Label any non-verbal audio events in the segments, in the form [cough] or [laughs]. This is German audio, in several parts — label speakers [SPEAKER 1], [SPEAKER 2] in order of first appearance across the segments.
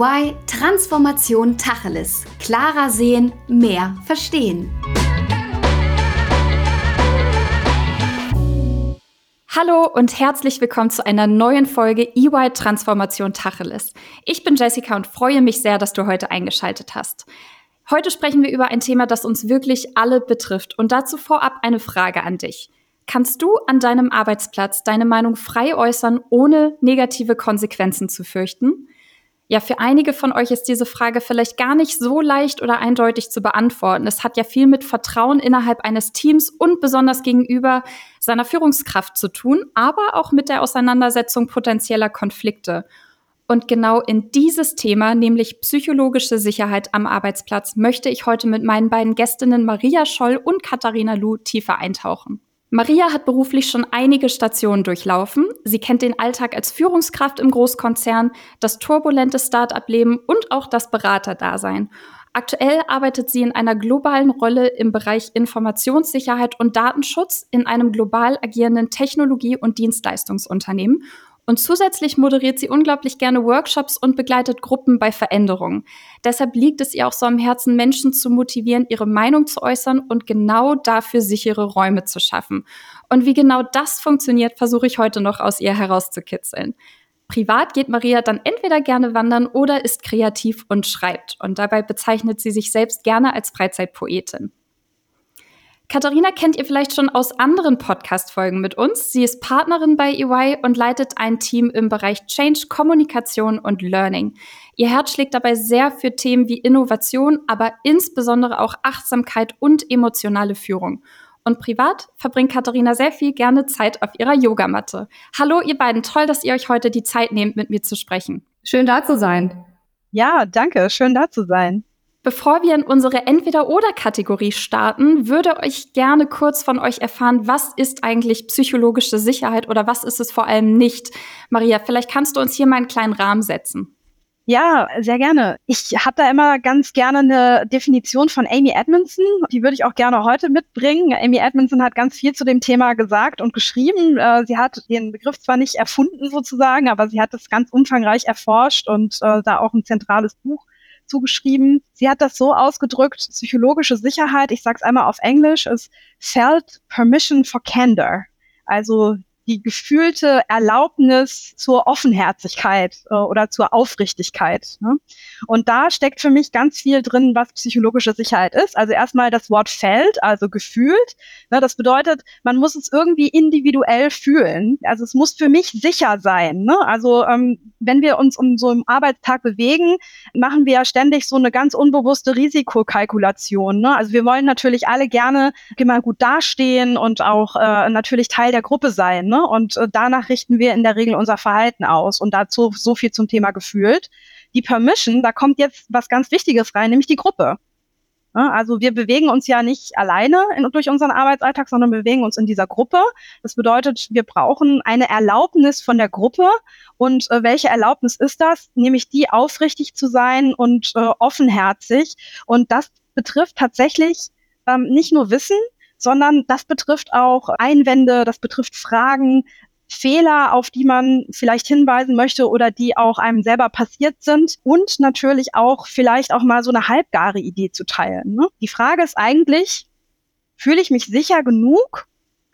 [SPEAKER 1] EY Transformation Tacheles. Klarer sehen, mehr verstehen.
[SPEAKER 2] Hallo und herzlich willkommen zu einer neuen Folge EY Transformation Tacheles. Ich bin Jessica und freue mich sehr, dass du heute eingeschaltet hast. Heute sprechen wir über ein Thema, das uns wirklich alle betrifft und dazu vorab eine Frage an dich. Kannst du an deinem Arbeitsplatz deine Meinung frei äußern, ohne negative Konsequenzen zu fürchten? Ja, für einige von euch ist diese Frage vielleicht gar nicht so leicht oder eindeutig zu beantworten. Es hat ja viel mit Vertrauen innerhalb eines Teams und besonders gegenüber seiner Führungskraft zu tun, aber auch mit der Auseinandersetzung potenzieller Konflikte. Und genau in dieses Thema, nämlich psychologische Sicherheit am Arbeitsplatz, möchte ich heute mit meinen beiden Gästinnen Maria Scholl und Katharina Lu tiefer eintauchen. Maria hat beruflich schon einige Stationen durchlaufen. Sie kennt den Alltag als Führungskraft im Großkonzern, das turbulente Start-up-Leben und auch das Beraterdasein. Aktuell arbeitet sie in einer globalen Rolle im Bereich Informationssicherheit und Datenschutz in einem global agierenden Technologie- und Dienstleistungsunternehmen und zusätzlich moderiert sie unglaublich gerne Workshops und begleitet Gruppen bei Veränderungen. Deshalb liegt es ihr auch so am Herzen, Menschen zu motivieren, ihre Meinung zu äußern und genau dafür sichere Räume zu schaffen. Und wie genau das funktioniert, versuche ich heute noch aus ihr herauszukitzeln. Privat geht Maria dann entweder gerne wandern oder ist kreativ und schreibt. Und dabei bezeichnet sie sich selbst gerne als Freizeitpoetin. Katharina kennt ihr vielleicht schon aus anderen Podcast-Folgen mit uns. Sie ist Partnerin bei EY und leitet ein Team im Bereich Change, Kommunikation und Learning. Ihr Herz schlägt dabei sehr für Themen wie Innovation, aber insbesondere auch Achtsamkeit und emotionale Führung. Und privat verbringt Katharina sehr viel gerne Zeit auf ihrer Yogamatte. Hallo, ihr beiden. Toll, dass ihr euch heute die Zeit nehmt, mit mir zu sprechen.
[SPEAKER 3] Schön da zu sein.
[SPEAKER 4] Ja, danke. Schön da zu sein.
[SPEAKER 2] Bevor wir in unsere Entweder-Oder-Kategorie starten, würde ich gerne kurz von euch erfahren, was ist eigentlich psychologische Sicherheit oder was ist es vor allem nicht? Maria, vielleicht kannst du uns hier mal einen kleinen Rahmen setzen.
[SPEAKER 4] Ja, sehr gerne. Ich habe da immer ganz gerne eine Definition von Amy Edmondson. Die würde ich auch gerne heute mitbringen. Amy Edmondson hat ganz viel zu dem Thema gesagt und geschrieben. Äh, sie hat den Begriff zwar nicht erfunden sozusagen, aber sie hat es ganz umfangreich erforscht und äh, da auch ein zentrales Buch zugeschrieben. Sie hat das so ausgedrückt, psychologische Sicherheit, ich sage es einmal auf Englisch, ist felt permission for candor. Also die gefühlte Erlaubnis zur Offenherzigkeit äh, oder zur Aufrichtigkeit. Ne? Und da steckt für mich ganz viel drin, was psychologische Sicherheit ist. Also erstmal das Wort fällt, also gefühlt. Ne? Das bedeutet, man muss es irgendwie individuell fühlen. Also es muss für mich sicher sein. Ne? Also ähm, wenn wir uns um so im Arbeitstag bewegen, machen wir ja ständig so eine ganz unbewusste Risikokalkulation. Ne? Also wir wollen natürlich alle gerne immer gut dastehen und auch äh, natürlich Teil der Gruppe sein. Ne? Und äh, danach richten wir in der Regel unser Verhalten aus. Und dazu so viel zum Thema gefühlt. Die Permission, da kommt jetzt was ganz Wichtiges rein, nämlich die Gruppe. Ja, also wir bewegen uns ja nicht alleine in, durch unseren Arbeitsalltag, sondern bewegen uns in dieser Gruppe. Das bedeutet, wir brauchen eine Erlaubnis von der Gruppe. Und äh, welche Erlaubnis ist das? Nämlich die, aufrichtig zu sein und äh, offenherzig. Und das betrifft tatsächlich ähm, nicht nur Wissen, sondern das betrifft auch Einwände, das betrifft Fragen, Fehler, auf die man vielleicht hinweisen möchte oder die auch einem selber passiert sind und natürlich auch vielleicht auch mal so eine halbgare Idee zu teilen. Ne? Die Frage ist eigentlich, fühle ich mich sicher genug,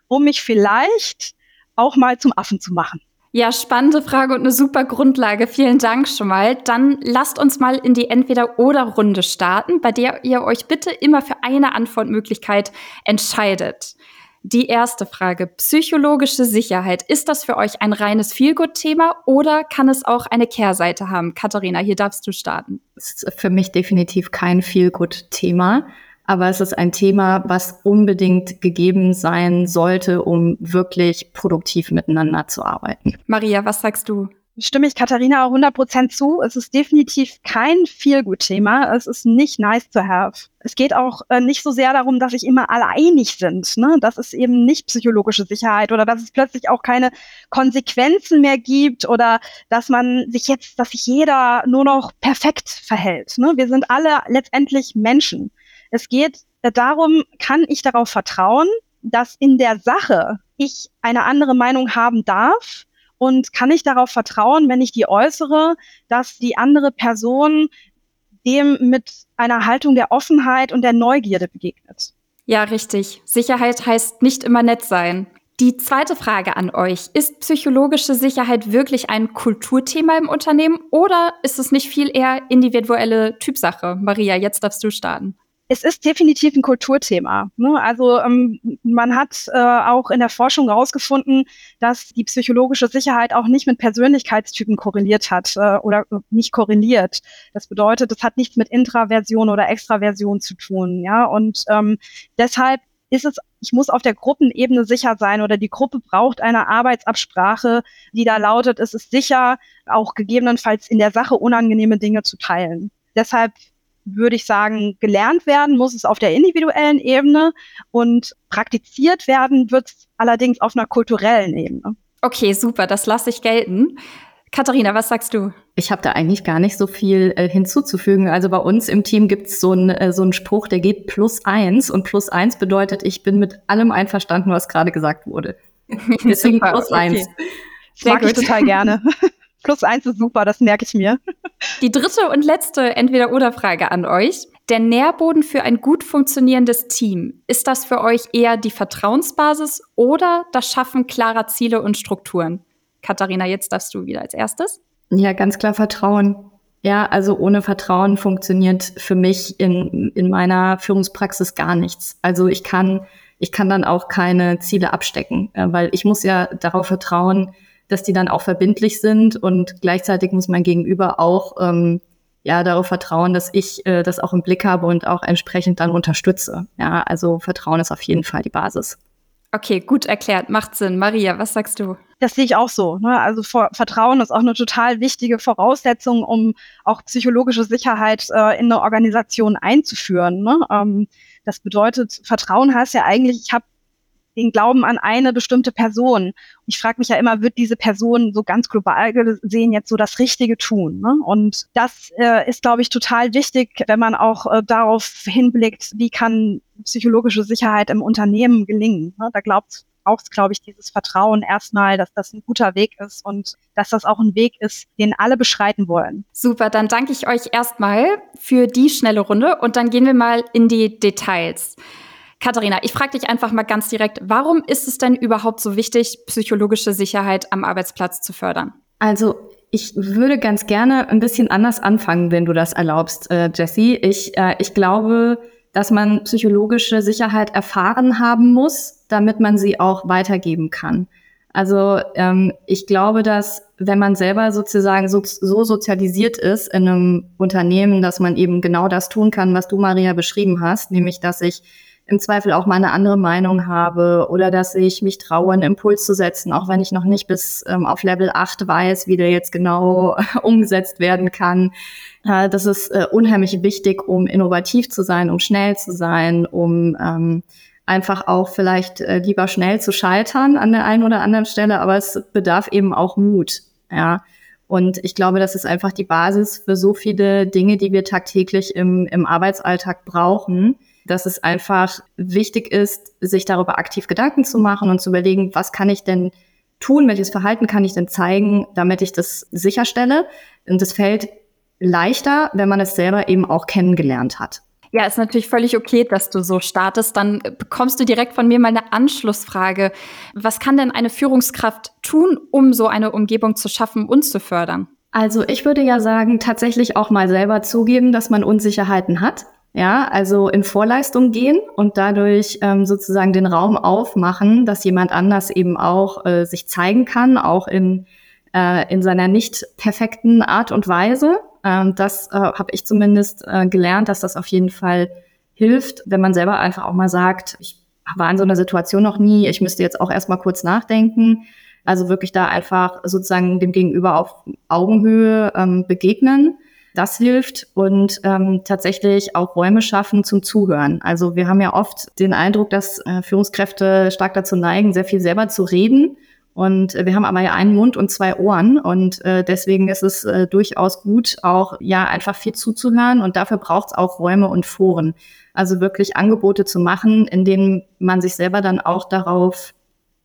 [SPEAKER 4] um mich vielleicht auch mal zum Affen zu machen?
[SPEAKER 2] Ja, spannende Frage und eine super Grundlage. Vielen Dank schon mal. Dann lasst uns mal in die Entweder-Oder-Runde starten, bei der ihr euch bitte immer für eine Antwortmöglichkeit entscheidet. Die erste Frage, psychologische Sicherheit. Ist das für euch ein reines Feelgood-Thema oder kann es auch eine Kehrseite haben? Katharina, hier darfst du starten.
[SPEAKER 3] Das ist für mich definitiv kein Feelgood-Thema aber es ist ein Thema, was unbedingt gegeben sein sollte, um wirklich produktiv miteinander zu arbeiten.
[SPEAKER 2] Maria, was sagst du?
[SPEAKER 4] Stimme ich Katharina auch 100% zu. Es ist definitiv kein Feel-Good-Thema. Es ist nicht nice to have. Es geht auch äh, nicht so sehr darum, dass sich immer alle einig sind. Ne? Das ist eben nicht psychologische Sicherheit oder dass es plötzlich auch keine Konsequenzen mehr gibt oder dass man sich jetzt, dass sich jeder nur noch perfekt verhält. Ne? Wir sind alle letztendlich Menschen. Es geht darum, kann ich darauf vertrauen, dass in der Sache ich eine andere Meinung haben darf Und kann ich darauf vertrauen, wenn ich die äußere, dass die andere Person dem mit einer Haltung der Offenheit und der Neugierde begegnet?
[SPEAKER 2] Ja, richtig. Sicherheit heißt nicht immer nett sein. Die zweite Frage an euch. Ist psychologische Sicherheit wirklich ein Kulturthema im Unternehmen oder ist es nicht viel eher individuelle Typsache? Maria, jetzt darfst du starten.
[SPEAKER 4] Es ist definitiv ein Kulturthema. Ne? Also ähm, man hat äh, auch in der Forschung herausgefunden, dass die psychologische Sicherheit auch nicht mit Persönlichkeitstypen korreliert hat äh, oder nicht korreliert. Das bedeutet, es hat nichts mit Intraversion oder Extraversion zu tun. Ja, und ähm, deshalb ist es, ich muss auf der Gruppenebene sicher sein oder die Gruppe braucht eine Arbeitsabsprache, die da lautet, es ist sicher, auch gegebenenfalls in der Sache unangenehme Dinge zu teilen. Deshalb würde ich sagen, gelernt werden muss es auf der individuellen Ebene und praktiziert werden wird es allerdings auf einer kulturellen Ebene.
[SPEAKER 2] Okay, super, das lasse ich gelten. Katharina, was sagst du?
[SPEAKER 3] Ich habe da eigentlich gar nicht so viel äh, hinzuzufügen. Also bei uns im Team gibt es so einen äh, so einen Spruch, der geht plus eins und plus eins bedeutet, ich bin mit allem einverstanden, was gerade gesagt wurde. [laughs]
[SPEAKER 4] Deswegen plus okay. eins. Sehr Mag gut. ich total gerne. [laughs] plus eins ist super, das merke ich mir.
[SPEAKER 2] Die dritte und letzte Entweder-Oder-Frage an euch. Der Nährboden für ein gut funktionierendes Team, ist das für euch eher die Vertrauensbasis oder das Schaffen klarer Ziele und Strukturen? Katharina, jetzt darfst du wieder als erstes.
[SPEAKER 3] Ja, ganz klar Vertrauen. Ja, also ohne Vertrauen funktioniert für mich in, in meiner Führungspraxis gar nichts. Also ich kann, ich kann dann auch keine Ziele abstecken, äh, weil ich muss ja darauf vertrauen, dass die dann auch verbindlich sind und gleichzeitig muss mein Gegenüber auch ähm, ja darauf vertrauen, dass ich äh, das auch im Blick habe und auch entsprechend dann unterstütze. Ja, also Vertrauen ist auf jeden Fall die Basis.
[SPEAKER 2] Okay, gut erklärt, macht Sinn. Maria, was sagst du?
[SPEAKER 4] Das sehe ich auch so. Ne? Also Vertrauen ist auch eine total wichtige Voraussetzung, um auch psychologische Sicherheit äh, in eine Organisation einzuführen. Ne? Ähm, das bedeutet, Vertrauen heißt ja eigentlich, ich habe den Glauben an eine bestimmte Person. Ich frage mich ja immer, wird diese Person so ganz global gesehen jetzt so das Richtige tun? Ne? Und das äh, ist, glaube ich, total wichtig, wenn man auch äh, darauf hinblickt, wie kann psychologische Sicherheit im Unternehmen gelingen. Ne? Da glaubt braucht glaube ich, dieses Vertrauen erstmal, dass das ein guter Weg ist und dass das auch ein Weg ist, den alle beschreiten wollen.
[SPEAKER 2] Super, dann danke ich euch erstmal für die schnelle Runde und dann gehen wir mal in die Details. Katharina, ich frage dich einfach mal ganz direkt, warum ist es denn überhaupt so wichtig, psychologische Sicherheit am Arbeitsplatz zu fördern?
[SPEAKER 3] Also ich würde ganz gerne ein bisschen anders anfangen, wenn du das erlaubst, äh, Jessie. Ich, äh, ich glaube, dass man psychologische Sicherheit erfahren haben muss, damit man sie auch weitergeben kann. Also ähm, ich glaube, dass wenn man selber sozusagen so, so sozialisiert ist in einem Unternehmen, dass man eben genau das tun kann, was du, Maria, beschrieben hast, nämlich dass ich im Zweifel auch mal eine andere Meinung habe oder dass ich mich traue, einen Impuls zu setzen, auch wenn ich noch nicht bis ähm, auf Level 8 weiß, wie der jetzt genau [laughs] umgesetzt werden kann. Äh, das ist äh, unheimlich wichtig, um innovativ zu sein, um schnell zu sein, um ähm, einfach auch vielleicht äh, lieber schnell zu scheitern an der einen oder anderen Stelle, aber es bedarf eben auch Mut. Ja. Und ich glaube, das ist einfach die Basis für so viele Dinge, die wir tagtäglich im, im Arbeitsalltag brauchen dass es einfach wichtig ist, sich darüber aktiv Gedanken zu machen und zu überlegen, was kann ich denn tun, welches Verhalten kann ich denn zeigen, damit ich das sicherstelle. Und das fällt leichter, wenn man es selber eben auch kennengelernt hat.
[SPEAKER 2] Ja, ist natürlich völlig okay, dass du so startest. Dann bekommst du direkt von mir mal eine Anschlussfrage. Was kann denn eine Führungskraft tun, um so eine Umgebung zu schaffen und zu fördern?
[SPEAKER 3] Also ich würde ja sagen, tatsächlich auch mal selber zugeben, dass man Unsicherheiten hat ja, also in Vorleistung gehen und dadurch ähm, sozusagen den Raum aufmachen, dass jemand anders eben auch äh, sich zeigen kann, auch in, äh, in seiner nicht perfekten Art und Weise. Ähm, das äh, habe ich zumindest äh, gelernt, dass das auf jeden Fall hilft, wenn man selber einfach auch mal sagt, ich war in so einer Situation noch nie, ich müsste jetzt auch erstmal kurz nachdenken. Also wirklich da einfach sozusagen dem Gegenüber auf Augenhöhe ähm, begegnen das hilft und ähm, tatsächlich auch Räume schaffen zum Zuhören. Also wir haben ja oft den Eindruck, dass äh, Führungskräfte stark dazu neigen, sehr viel selber zu reden. Und äh, wir haben aber ja einen Mund und zwei Ohren und äh, deswegen ist es äh, durchaus gut, auch ja einfach viel zuzuhören und dafür braucht es auch Räume und Foren. Also wirklich Angebote zu machen, in denen man sich selber dann auch darauf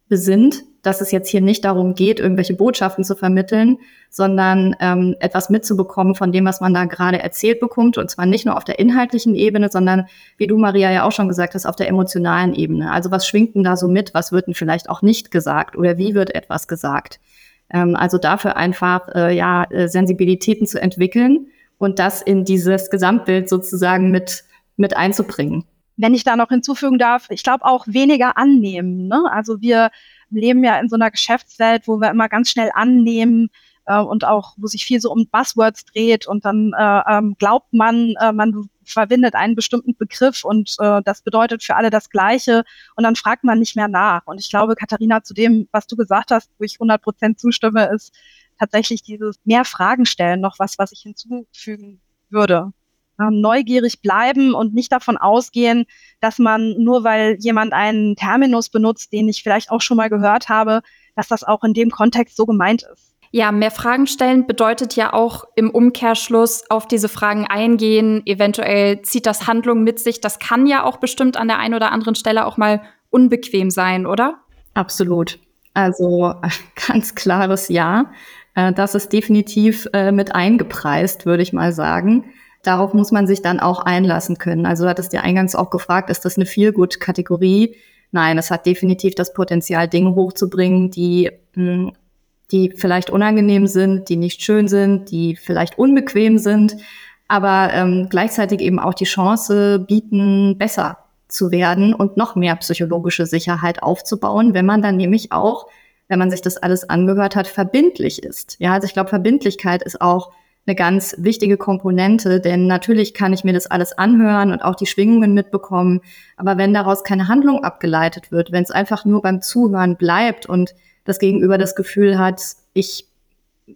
[SPEAKER 3] besinnt, dass es jetzt hier nicht darum geht, irgendwelche Botschaften zu vermitteln, sondern ähm, etwas mitzubekommen von dem, was man da gerade erzählt bekommt. Und zwar nicht nur auf der inhaltlichen Ebene, sondern, wie du, Maria, ja auch schon gesagt hast, auf der emotionalen Ebene. Also was schwingt denn da so mit? Was wird denn vielleicht auch nicht gesagt? Oder wie wird etwas gesagt? Ähm, also dafür einfach, äh, ja, äh, Sensibilitäten zu entwickeln und das in dieses Gesamtbild sozusagen mit, mit einzubringen
[SPEAKER 4] wenn ich da noch hinzufügen darf, ich glaube auch weniger annehmen. Ne? Also wir leben ja in so einer Geschäftswelt, wo wir immer ganz schnell annehmen äh, und auch, wo sich viel so um Buzzwords dreht und dann äh, ähm, glaubt man, äh, man verwendet einen bestimmten Begriff und äh, das bedeutet für alle das Gleiche und dann fragt man nicht mehr nach. Und ich glaube, Katharina, zu dem, was du gesagt hast, wo ich 100 Prozent zustimme, ist tatsächlich dieses mehr Fragen stellen noch was, was ich hinzufügen würde neugierig bleiben und nicht davon ausgehen, dass man nur weil jemand einen Terminus benutzt, den ich vielleicht auch schon mal gehört habe, dass das auch in dem Kontext so gemeint ist.
[SPEAKER 2] Ja, mehr Fragen stellen bedeutet ja auch im Umkehrschluss auf diese Fragen eingehen. Eventuell zieht das Handlung mit sich. Das kann ja auch bestimmt an der einen oder anderen Stelle auch mal unbequem sein, oder?
[SPEAKER 3] Absolut. Also [laughs] ganz klares Ja. Äh, das ist definitiv äh, mit eingepreist, würde ich mal sagen darauf muss man sich dann auch einlassen können. Also du hattest ja eingangs auch gefragt, ist das eine Feel-Good-Kategorie? Nein, es hat definitiv das Potenzial, Dinge hochzubringen, die, hm, die vielleicht unangenehm sind, die nicht schön sind, die vielleicht unbequem sind, aber ähm, gleichzeitig eben auch die Chance bieten, besser zu werden und noch mehr psychologische Sicherheit aufzubauen, wenn man dann nämlich auch, wenn man sich das alles angehört hat, verbindlich ist. Ja, also ich glaube, Verbindlichkeit ist auch eine ganz wichtige Komponente, denn natürlich kann ich mir das alles anhören und auch die Schwingungen mitbekommen, aber wenn daraus keine Handlung abgeleitet wird, wenn es einfach nur beim Zuhören bleibt und das Gegenüber das Gefühl hat, ich,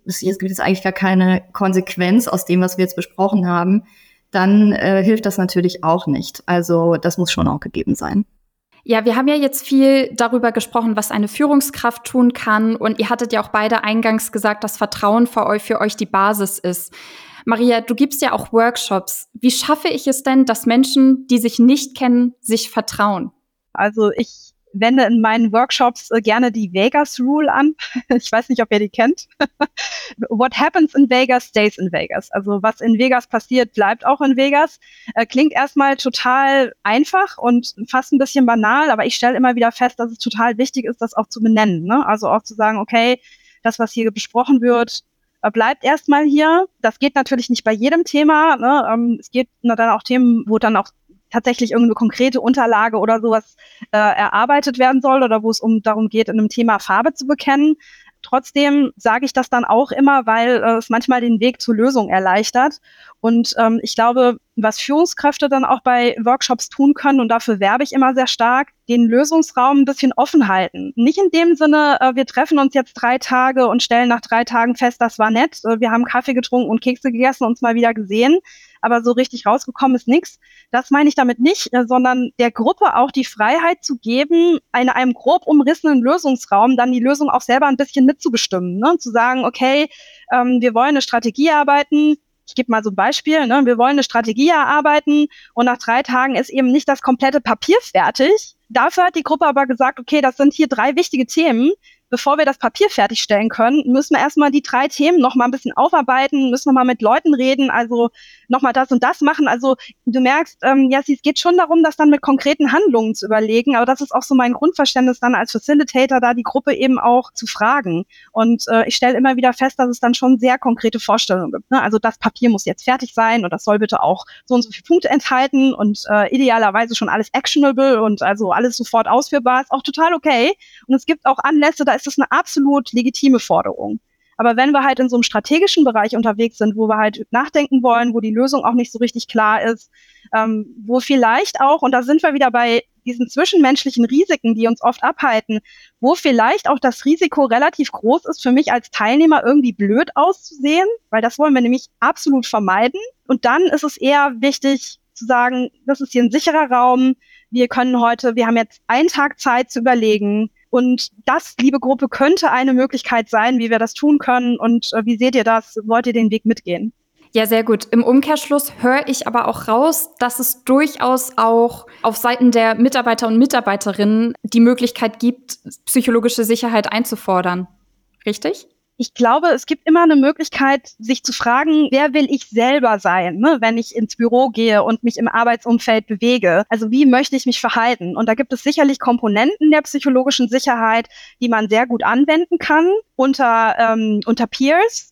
[SPEAKER 3] es gibt jetzt eigentlich gar keine Konsequenz aus dem, was wir jetzt besprochen haben, dann äh, hilft das natürlich auch nicht. Also das muss schon auch gegeben sein.
[SPEAKER 2] Ja, wir haben ja jetzt viel darüber gesprochen, was eine Führungskraft tun kann. Und ihr hattet ja auch beide eingangs gesagt, dass Vertrauen für euch, für euch die Basis ist. Maria, du gibst ja auch Workshops. Wie schaffe ich es denn, dass Menschen, die sich nicht kennen, sich vertrauen?
[SPEAKER 4] Also ich wende in meinen Workshops äh, gerne die Vegas Rule an. [laughs] ich weiß nicht, ob ihr die kennt. [laughs] What happens in Vegas stays in Vegas. Also was in Vegas passiert, bleibt auch in Vegas. Äh, klingt erstmal total einfach und fast ein bisschen banal, aber ich stelle immer wieder fest, dass es total wichtig ist, das auch zu benennen. Ne? Also auch zu sagen, okay, das, was hier besprochen wird, äh, bleibt erstmal hier. Das geht natürlich nicht bei jedem Thema. Ne? Ähm, es geht dann auch Themen, wo dann auch tatsächlich irgendeine konkrete Unterlage oder sowas äh, erarbeitet werden soll oder wo es um darum geht, in einem Thema Farbe zu bekennen. Trotzdem sage ich das dann auch immer, weil äh, es manchmal den Weg zur Lösung erleichtert. Und ähm, ich glaube, was Führungskräfte dann auch bei Workshops tun können, und dafür werbe ich immer sehr stark, den Lösungsraum ein bisschen offen halten. Nicht in dem Sinne, äh, wir treffen uns jetzt drei Tage und stellen nach drei Tagen fest, das war nett, äh, wir haben Kaffee getrunken und Kekse gegessen, uns mal wieder gesehen, aber so richtig rausgekommen ist nichts. Das meine ich damit nicht, äh, sondern der Gruppe auch die Freiheit zu geben, in einem grob umrissenen Lösungsraum dann die Lösung auch selber ein bisschen mitzubestimmen. Ne? Zu sagen, okay, ähm, wir wollen eine Strategie arbeiten, ich gebe mal so ein Beispiel, ne? wir wollen eine Strategie erarbeiten und nach drei Tagen ist eben nicht das komplette Papier fertig. Dafür hat die Gruppe aber gesagt, okay, das sind hier drei wichtige Themen bevor wir das Papier fertigstellen können, müssen wir erstmal die drei Themen noch mal ein bisschen aufarbeiten, müssen noch mal mit Leuten reden, also noch mal das und das machen. Also du merkst, ähm, ja, es geht schon darum, das dann mit konkreten Handlungen zu überlegen, aber das ist auch so mein Grundverständnis dann als Facilitator, da die Gruppe eben auch zu fragen. Und äh, ich stelle immer wieder fest, dass es dann schon sehr konkrete Vorstellungen gibt. Ne? Also das Papier muss jetzt fertig sein und das soll bitte auch so und so viele Punkte enthalten und äh, idealerweise schon alles actionable und also alles sofort ausführbar, ist auch total okay. Und es gibt auch Anlässe, da ist das eine absolut legitime Forderung. Aber wenn wir halt in so einem strategischen Bereich unterwegs sind, wo wir halt nachdenken wollen, wo die Lösung auch nicht so richtig klar ist, ähm, wo vielleicht auch, und da sind wir wieder bei diesen zwischenmenschlichen Risiken, die uns oft abhalten, wo vielleicht auch das Risiko relativ groß ist, für mich als Teilnehmer irgendwie blöd auszusehen, weil das wollen wir nämlich absolut vermeiden. Und dann ist es eher wichtig zu sagen, das ist hier ein sicherer Raum. Wir können heute, wir haben jetzt einen Tag Zeit zu überlegen, und das, liebe Gruppe, könnte eine Möglichkeit sein, wie wir das tun können. Und äh, wie seht ihr das? Wollt ihr den Weg mitgehen?
[SPEAKER 2] Ja, sehr gut. Im Umkehrschluss höre ich aber auch raus, dass es durchaus auch auf Seiten der Mitarbeiter und Mitarbeiterinnen die Möglichkeit gibt, psychologische Sicherheit einzufordern. Richtig?
[SPEAKER 4] Ich glaube, es gibt immer eine Möglichkeit, sich zu fragen, wer will ich selber sein, ne, wenn ich ins Büro gehe und mich im Arbeitsumfeld bewege. Also wie möchte ich mich verhalten? Und da gibt es sicherlich Komponenten der psychologischen Sicherheit, die man sehr gut anwenden kann unter, ähm, unter Peers.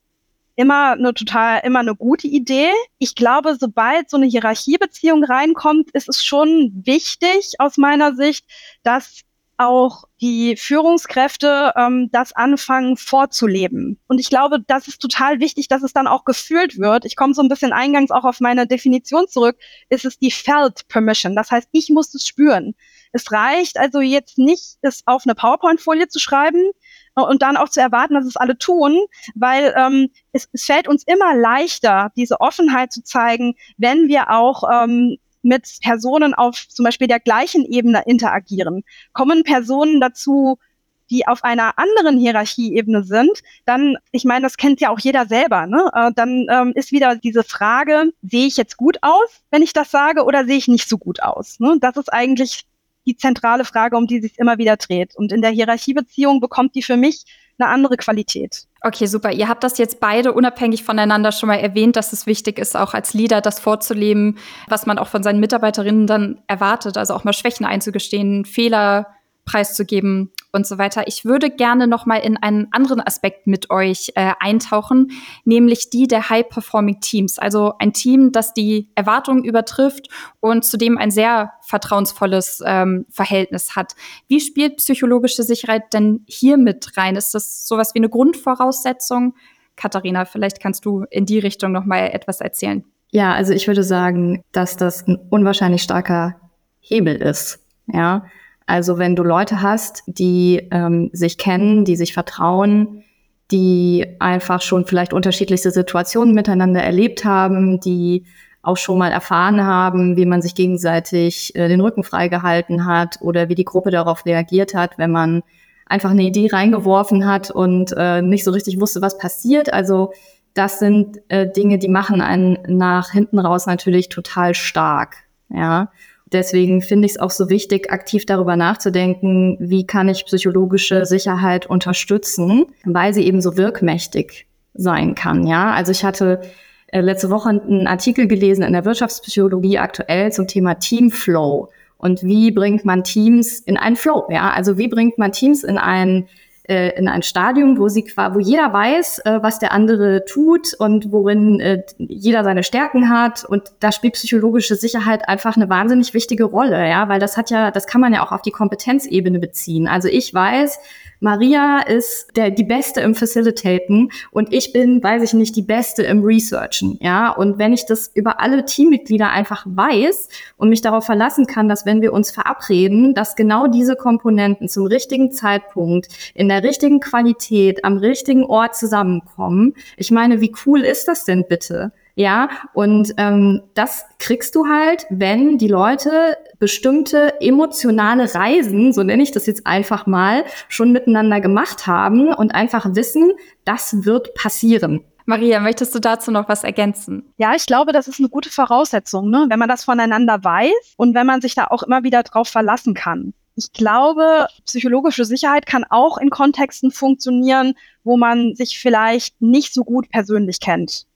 [SPEAKER 4] Immer eine total, immer eine gute Idee. Ich glaube, sobald so eine Hierarchiebeziehung reinkommt, ist es schon wichtig aus meiner Sicht, dass auch die Führungskräfte ähm, das anfangen vorzuleben. Und ich glaube, das ist total wichtig, dass es dann auch gefühlt wird. Ich komme so ein bisschen eingangs auch auf meine Definition zurück. Ist es die Felt Permission? Das heißt, ich muss es spüren. Es reicht also jetzt nicht, es auf eine PowerPoint-Folie zu schreiben äh, und dann auch zu erwarten, dass es alle tun, weil ähm, es, es fällt uns immer leichter, diese Offenheit zu zeigen, wenn wir auch ähm, mit Personen auf zum Beispiel der gleichen Ebene interagieren. Kommen Personen dazu, die auf einer anderen Hierarchieebene sind, dann, ich meine, das kennt ja auch jeder selber, ne? Äh, dann ähm, ist wieder diese Frage, sehe ich jetzt gut aus, wenn ich das sage, oder sehe ich nicht so gut aus? Ne? Das ist eigentlich die zentrale Frage, um die sich immer wieder dreht. Und in der Hierarchiebeziehung bekommt die für mich eine andere Qualität.
[SPEAKER 2] Okay, super. Ihr habt das jetzt beide unabhängig voneinander schon mal erwähnt, dass es wichtig ist, auch als Leader das vorzuleben, was man auch von seinen Mitarbeiterinnen dann erwartet. Also auch mal Schwächen einzugestehen, Fehler preiszugeben und so weiter. Ich würde gerne noch mal in einen anderen Aspekt mit euch äh, eintauchen, nämlich die der High-Performing Teams. Also ein Team, das die Erwartungen übertrifft und zudem ein sehr vertrauensvolles ähm, Verhältnis hat. Wie spielt psychologische Sicherheit denn hier mit rein? Ist das sowas wie eine Grundvoraussetzung? Katharina, vielleicht kannst du in die Richtung noch mal etwas erzählen.
[SPEAKER 3] Ja, also ich würde sagen, dass das ein unwahrscheinlich starker Hebel ist. Ja, also wenn du Leute hast, die ähm, sich kennen, die sich vertrauen, die einfach schon vielleicht unterschiedlichste Situationen miteinander erlebt haben, die auch schon mal erfahren haben, wie man sich gegenseitig äh, den Rücken freigehalten hat oder wie die Gruppe darauf reagiert hat, wenn man einfach eine Idee reingeworfen hat und äh, nicht so richtig wusste, was passiert. Also das sind äh, Dinge, die machen einen nach hinten raus natürlich total stark. Ja. Deswegen finde ich es auch so wichtig, aktiv darüber nachzudenken, wie kann ich psychologische Sicherheit unterstützen, weil sie eben so wirkmächtig sein kann. Ja, also ich hatte äh, letzte Woche einen Artikel gelesen in der Wirtschaftspsychologie aktuell zum Thema Teamflow und wie bringt man Teams in einen Flow. Ja, also wie bringt man Teams in einen äh, in ein Stadium, wo sie wo jeder weiß, äh, was der andere tut und worin äh, jeder seine Stärken hat. Und da spielt psychologische Sicherheit einfach eine wahnsinnig wichtige Rolle, ja, weil das hat ja, das kann man ja auch auf die Kompetenzebene beziehen. Also ich weiß, Maria ist der, die Beste im Facilitaten und ich bin, weiß ich nicht, die Beste im Researchen, ja. Und wenn ich das über alle Teammitglieder einfach weiß und mich darauf verlassen kann, dass wenn wir uns verabreden, dass genau diese Komponenten zum richtigen Zeitpunkt, in der richtigen Qualität, am richtigen Ort zusammenkommen. Ich meine, wie cool ist das denn bitte? Ja, und ähm, das kriegst du halt, wenn die Leute bestimmte emotionale Reisen, so nenne ich das jetzt einfach mal, schon miteinander gemacht haben und einfach wissen, das wird passieren.
[SPEAKER 2] Maria, möchtest du dazu noch was ergänzen?
[SPEAKER 4] Ja, ich glaube, das ist eine gute Voraussetzung, ne? wenn man das voneinander weiß und wenn man sich da auch immer wieder drauf verlassen kann. Ich glaube, psychologische Sicherheit kann auch in Kontexten funktionieren, wo man sich vielleicht nicht so gut persönlich kennt.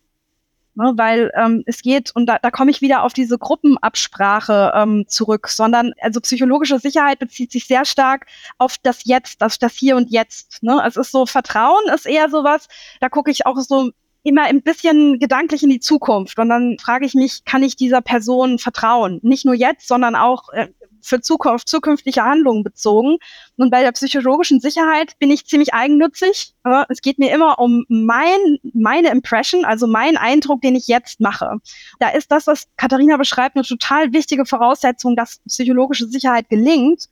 [SPEAKER 4] Ne, weil ähm, es geht, und da, da komme ich wieder auf diese Gruppenabsprache ähm, zurück, sondern also psychologische Sicherheit bezieht sich sehr stark auf das Jetzt, das, das Hier und Jetzt. Ne? Es ist so, Vertrauen ist eher sowas, da gucke ich auch so immer ein bisschen gedanklich in die Zukunft. Und dann frage ich mich, kann ich dieser Person vertrauen? Nicht nur jetzt, sondern auch äh, für Zukunft, zukünftige Handlungen bezogen. Und bei der psychologischen Sicherheit bin ich ziemlich eigennützig. Es geht mir immer um mein, meine Impression, also mein Eindruck, den ich jetzt mache. Da ist das, was Katharina beschreibt, eine total wichtige Voraussetzung, dass psychologische Sicherheit gelingt.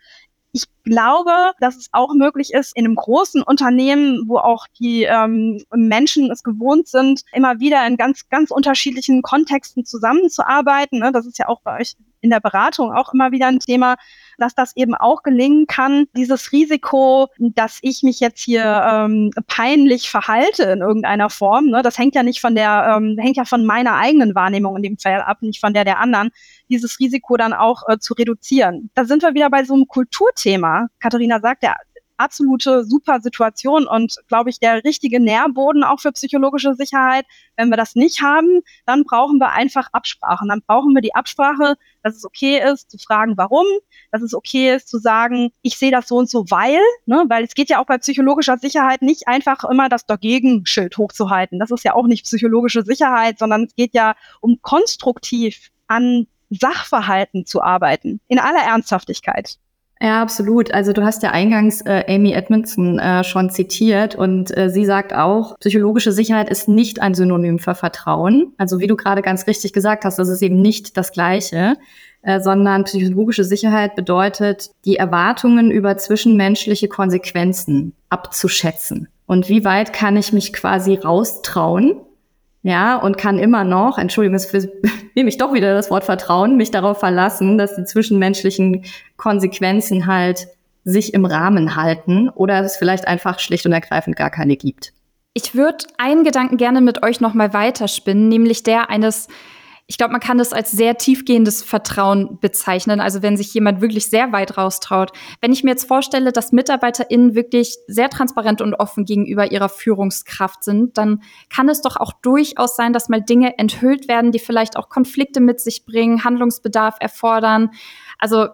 [SPEAKER 4] Ich glaube, dass es auch möglich ist, in einem großen Unternehmen, wo auch die ähm, Menschen es gewohnt sind, immer wieder in ganz, ganz unterschiedlichen Kontexten zusammenzuarbeiten. Ne? Das ist ja auch bei euch in der Beratung auch immer wieder ein Thema, dass das eben auch gelingen kann, dieses Risiko, dass ich mich jetzt hier ähm, peinlich verhalte in irgendeiner Form, ne, das hängt ja nicht von der, ähm, hängt ja von meiner eigenen Wahrnehmung in dem Fall ab, nicht von der der anderen, dieses Risiko dann auch äh, zu reduzieren. Da sind wir wieder bei so einem Kulturthema. Katharina sagt ja, absolute super Situation und glaube ich der richtige Nährboden auch für psychologische Sicherheit. Wenn wir das nicht haben, dann brauchen wir einfach Absprachen. Dann brauchen wir die Absprache, dass es okay ist zu fragen, warum, dass es okay ist zu sagen, ich sehe das so und so, weil, ne, weil es geht ja auch bei psychologischer Sicherheit nicht einfach immer das Dagegen-Schild hochzuhalten. Das ist ja auch nicht psychologische Sicherheit, sondern es geht ja um konstruktiv an Sachverhalten zu arbeiten, in aller Ernsthaftigkeit.
[SPEAKER 3] Ja, absolut. Also du hast ja eingangs äh, Amy Edmondson äh, schon zitiert und äh, sie sagt auch, psychologische Sicherheit ist nicht ein Synonym für Vertrauen. Also wie du gerade ganz richtig gesagt hast, das ist eben nicht das Gleiche, äh, sondern psychologische Sicherheit bedeutet, die Erwartungen über zwischenmenschliche Konsequenzen abzuschätzen. Und wie weit kann ich mich quasi raustrauen ja, und kann immer noch, Entschuldigung, jetzt [laughs] nehme ich doch wieder das Wort Vertrauen, mich darauf verlassen, dass die zwischenmenschlichen Konsequenzen halt sich im Rahmen halten oder es vielleicht einfach schlicht und ergreifend gar keine gibt.
[SPEAKER 2] Ich würde einen Gedanken gerne mit euch noch mal weiterspinnen, nämlich der eines ich glaube, man kann das als sehr tiefgehendes Vertrauen bezeichnen. Also wenn sich jemand wirklich sehr weit raustraut. Wenn ich mir jetzt vorstelle, dass MitarbeiterInnen wirklich sehr transparent und offen gegenüber ihrer Führungskraft sind, dann kann es doch auch durchaus sein, dass mal Dinge enthüllt werden, die vielleicht auch Konflikte mit sich bringen, Handlungsbedarf erfordern. Also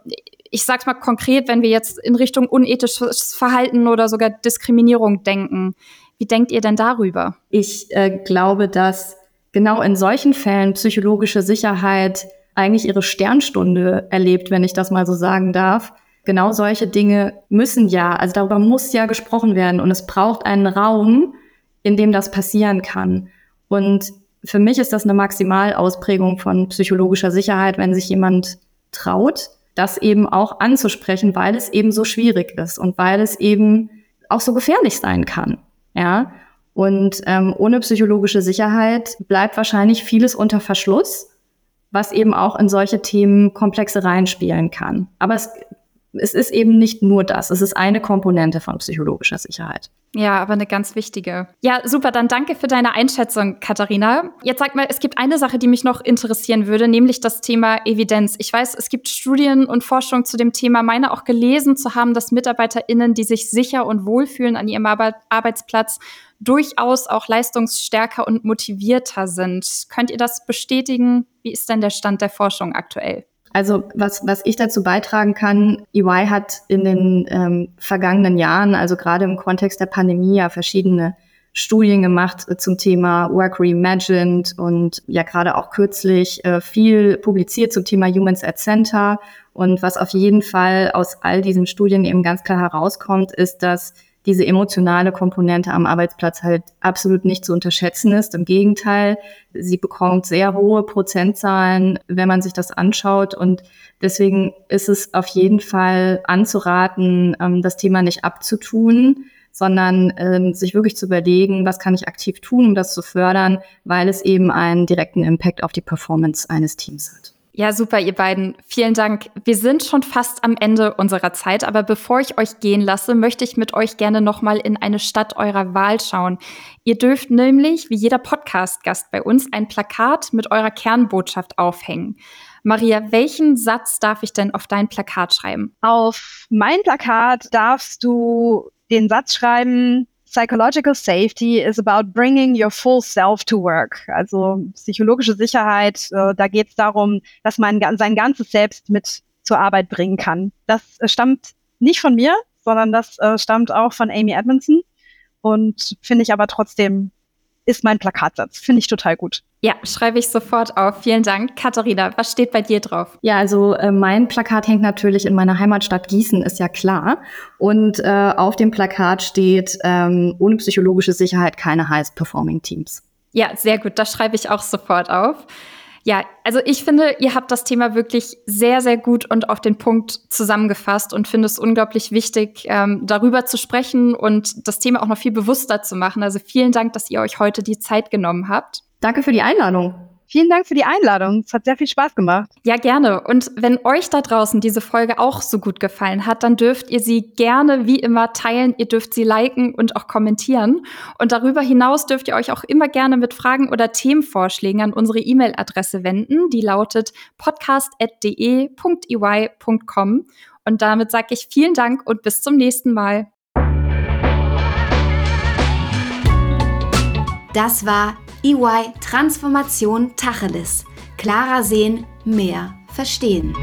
[SPEAKER 2] ich sag's mal konkret, wenn wir jetzt in Richtung unethisches Verhalten oder sogar Diskriminierung denken. Wie denkt ihr denn darüber?
[SPEAKER 3] Ich äh, glaube, dass genau in solchen Fällen psychologische Sicherheit eigentlich ihre Sternstunde erlebt, wenn ich das mal so sagen darf. Genau solche Dinge müssen ja, also darüber muss ja gesprochen werden und es braucht einen Raum, in dem das passieren kann. Und für mich ist das eine Maximalausprägung von psychologischer Sicherheit, wenn sich jemand traut, das eben auch anzusprechen, weil es eben so schwierig ist und weil es eben auch so gefährlich sein kann. Ja, und ähm, ohne psychologische Sicherheit bleibt wahrscheinlich vieles unter Verschluss, was eben auch in solche Themen komplexe reinspielen kann. Aber es, es ist eben nicht nur das. Es ist eine Komponente von psychologischer Sicherheit.
[SPEAKER 2] Ja, aber eine ganz wichtige. Ja, super. Dann danke für deine Einschätzung, Katharina. Jetzt sag mal, es gibt eine Sache, die mich noch interessieren würde, nämlich das Thema Evidenz. Ich weiß, es gibt Studien und Forschung zu dem Thema. Meine auch gelesen zu haben, dass MitarbeiterInnen, die sich sicher und wohlfühlen an ihrem Arbeitsplatz, durchaus auch leistungsstärker und motivierter sind. Könnt ihr das bestätigen? Wie ist denn der Stand der Forschung aktuell?
[SPEAKER 3] Also was, was ich dazu beitragen kann, EY hat in den ähm, vergangenen Jahren, also gerade im Kontext der Pandemie, ja verschiedene Studien gemacht zum Thema Work Reimagined und ja gerade auch kürzlich äh, viel publiziert zum Thema Humans at Center. Und was auf jeden Fall aus all diesen Studien eben ganz klar herauskommt, ist, dass diese emotionale Komponente am Arbeitsplatz halt absolut nicht zu unterschätzen ist. Im Gegenteil, sie bekommt sehr hohe Prozentzahlen, wenn man sich das anschaut. Und deswegen ist es auf jeden Fall anzuraten, ähm, das Thema nicht abzutun, sondern ähm, sich wirklich zu überlegen, was kann ich aktiv tun, um das zu fördern, weil es eben einen direkten Impact auf die Performance eines Teams hat.
[SPEAKER 2] Ja, super, ihr beiden. Vielen Dank. Wir sind schon fast am Ende unserer Zeit, aber bevor ich euch gehen lasse, möchte ich mit euch gerne nochmal in eine Stadt eurer Wahl schauen. Ihr dürft nämlich, wie jeder Podcast-Gast bei uns, ein Plakat mit eurer Kernbotschaft aufhängen. Maria, welchen Satz darf ich denn auf dein Plakat schreiben?
[SPEAKER 4] Auf mein Plakat darfst du den Satz schreiben, Psychological Safety is about bringing your full self to work. Also psychologische Sicherheit, äh, da geht es darum, dass man sein ganzes Selbst mit zur Arbeit bringen kann. Das äh, stammt nicht von mir, sondern das äh, stammt auch von Amy Edmondson und finde ich aber trotzdem ist mein Plakatsatz. Finde ich total gut.
[SPEAKER 2] Ja, schreibe ich sofort auf. Vielen Dank. Katharina, was steht bei dir drauf?
[SPEAKER 3] Ja, also äh, mein Plakat hängt natürlich in meiner Heimatstadt Gießen, ist ja klar. Und äh, auf dem Plakat steht, ähm, ohne psychologische Sicherheit keine Highest-Performing-Teams.
[SPEAKER 2] Ja, sehr gut. Das schreibe ich auch sofort auf. Ja, also ich finde, ihr habt das Thema wirklich sehr, sehr gut und auf den Punkt zusammengefasst und finde es unglaublich wichtig, ähm, darüber zu sprechen und das Thema auch noch viel bewusster zu machen. Also vielen Dank, dass ihr euch heute die Zeit genommen habt.
[SPEAKER 3] Danke für die Einladung.
[SPEAKER 4] Vielen Dank für die Einladung. Es hat sehr viel Spaß gemacht.
[SPEAKER 2] Ja, gerne. Und wenn euch da draußen diese Folge auch so gut gefallen hat, dann dürft ihr sie gerne wie immer teilen. Ihr dürft sie liken und auch kommentieren. Und darüber hinaus dürft ihr euch auch immer gerne mit Fragen oder Themenvorschlägen an unsere E-Mail-Adresse wenden. Die lautet podcast.de.ey.com. Und damit sage ich vielen Dank und bis zum nächsten Mal.
[SPEAKER 1] Das war EY Transformation Tacheles. Klarer sehen, mehr verstehen.